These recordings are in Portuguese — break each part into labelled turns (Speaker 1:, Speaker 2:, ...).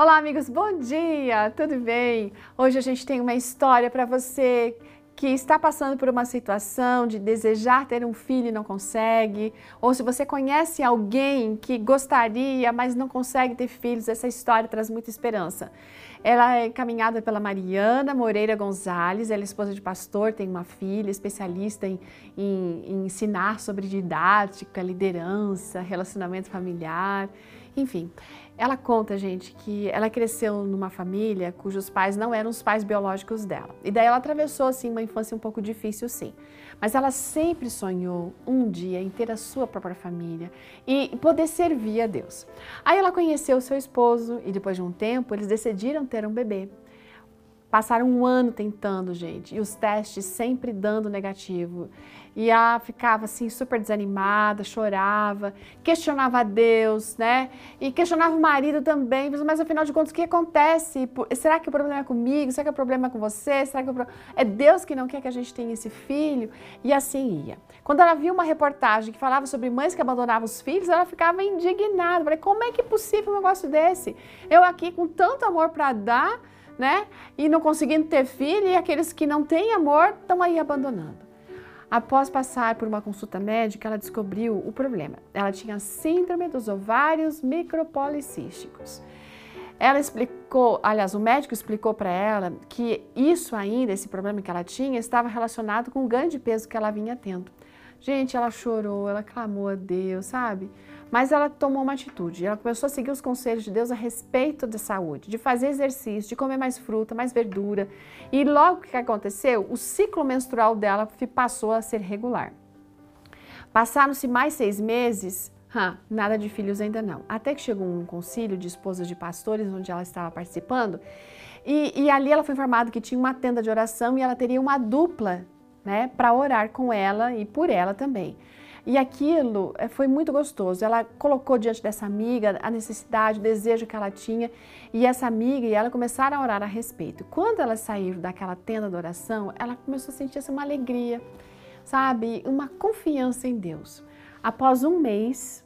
Speaker 1: Olá, amigos, bom dia! Tudo bem? Hoje a gente tem uma história para você que está passando por uma situação de desejar ter um filho e não consegue, ou se você conhece alguém que gostaria, mas não consegue ter filhos, essa história traz muita esperança. Ela é encaminhada pela Mariana Moreira Gonzalez, ela é esposa de pastor, tem uma filha, especialista em, em, em ensinar sobre didática, liderança, relacionamento familiar. Enfim, ela conta, gente, que ela cresceu numa família cujos pais não eram os pais biológicos dela. E daí ela atravessou, assim, uma infância um pouco difícil, sim. Mas ela sempre sonhou um dia em ter a sua própria família e poder servir a Deus. Aí ela conheceu seu esposo e depois de um tempo eles decidiram ter um bebê. Passaram um ano tentando, gente, e os testes sempre dando negativo. E ela ficava assim super desanimada, chorava, questionava a Deus, né? E questionava o marido também, mas afinal de contas, o que acontece? Será que o problema é comigo? Será que o problema é com você? Será que é Deus que não quer que a gente tenha esse filho? E assim ia. Quando ela viu uma reportagem que falava sobre mães que abandonavam os filhos, ela ficava indignada. Falei, como é que é possível um negócio desse? Eu aqui com tanto amor para dar né? E não conseguindo ter filho, e aqueles que não têm amor estão aí abandonando. Após passar por uma consulta médica, ela descobriu o problema. Ela tinha síndrome dos ovários micropolicísticos. Ela explicou, aliás, o médico explicou para ela que isso ainda, esse problema que ela tinha, estava relacionado com o ganho de peso que ela vinha tendo. Gente, ela chorou, ela clamou a Deus, sabe? Mas ela tomou uma atitude. Ela começou a seguir os conselhos de Deus a respeito da saúde, de fazer exercício, de comer mais fruta, mais verdura. E logo que aconteceu, o ciclo menstrual dela passou a ser regular. Passaram-se mais seis meses, nada de filhos ainda não. Até que chegou um concílio de esposas de pastores, onde ela estava participando, e, e ali ela foi informada que tinha uma tenda de oração e ela teria uma dupla né, para orar com ela e por ela também. E aquilo eh, foi muito gostoso. Ela colocou diante dessa amiga a necessidade, o desejo que ela tinha, e essa amiga e ela começaram a orar a respeito. Quando elas saíram daquela tenda de oração, ela começou a sentir uma alegria, sabe? Uma confiança em Deus. Após um mês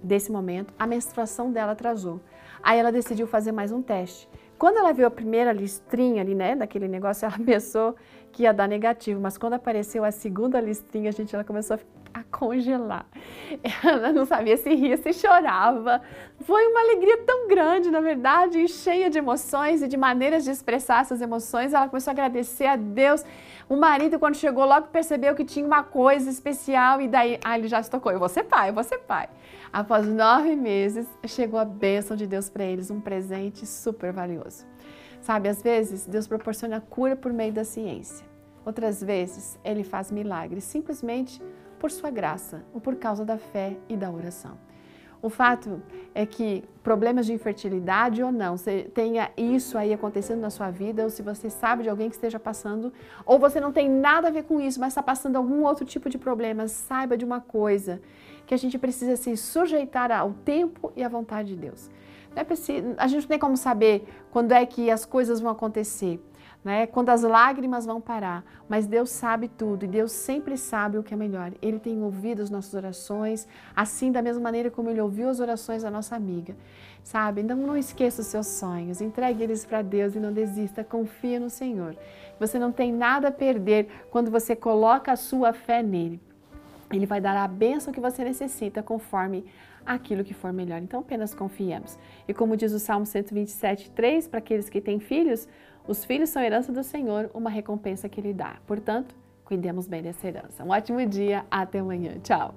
Speaker 1: desse momento, a menstruação dela atrasou. Aí ela decidiu fazer mais um teste. Quando ela viu a primeira listrinha ali, né, daquele negócio, ela pensou que ia dar negativo, mas quando apareceu a segunda listrinha, gente, ela começou a, a congelar. Ela não sabia se ria, se chorava. Foi uma alegria tão grande, na verdade, e cheia de emoções e de maneiras de expressar essas emoções. Ela começou a agradecer a Deus. O marido, quando chegou, logo percebeu que tinha uma coisa especial e daí, ah, ele já se tocou, eu vou ser pai, eu vou ser pai. Após nove meses, chegou a bênção de Deus para eles, um presente super valioso. Sabe, às vezes Deus proporciona cura por meio da ciência. Outras vezes, Ele faz milagres simplesmente por sua graça ou por causa da fé e da oração. O fato é que problemas de infertilidade ou não, você tenha isso aí acontecendo na sua vida, ou se você sabe de alguém que esteja passando, ou você não tem nada a ver com isso, mas está passando algum outro tipo de problema, saiba de uma coisa, que a gente precisa se sujeitar ao tempo e à vontade de Deus. É preciso, a gente não tem como saber quando é que as coisas vão acontecer, né? quando as lágrimas vão parar. Mas Deus sabe tudo e Deus sempre sabe o que é melhor. Ele tem ouvido as nossas orações, assim da mesma maneira como Ele ouviu as orações da nossa amiga. Sabe? Então não esqueça os seus sonhos, entregue eles para Deus e não desista, confia no Senhor. Você não tem nada a perder quando você coloca a sua fé nele. Ele vai dar a bênção que você necessita conforme aquilo que for melhor. Então apenas confiemos. E como diz o Salmo 127, 3, para aqueles que têm filhos, os filhos são herança do Senhor, uma recompensa que Ele dá. Portanto, cuidemos bem dessa herança. Um ótimo dia, até amanhã. Tchau!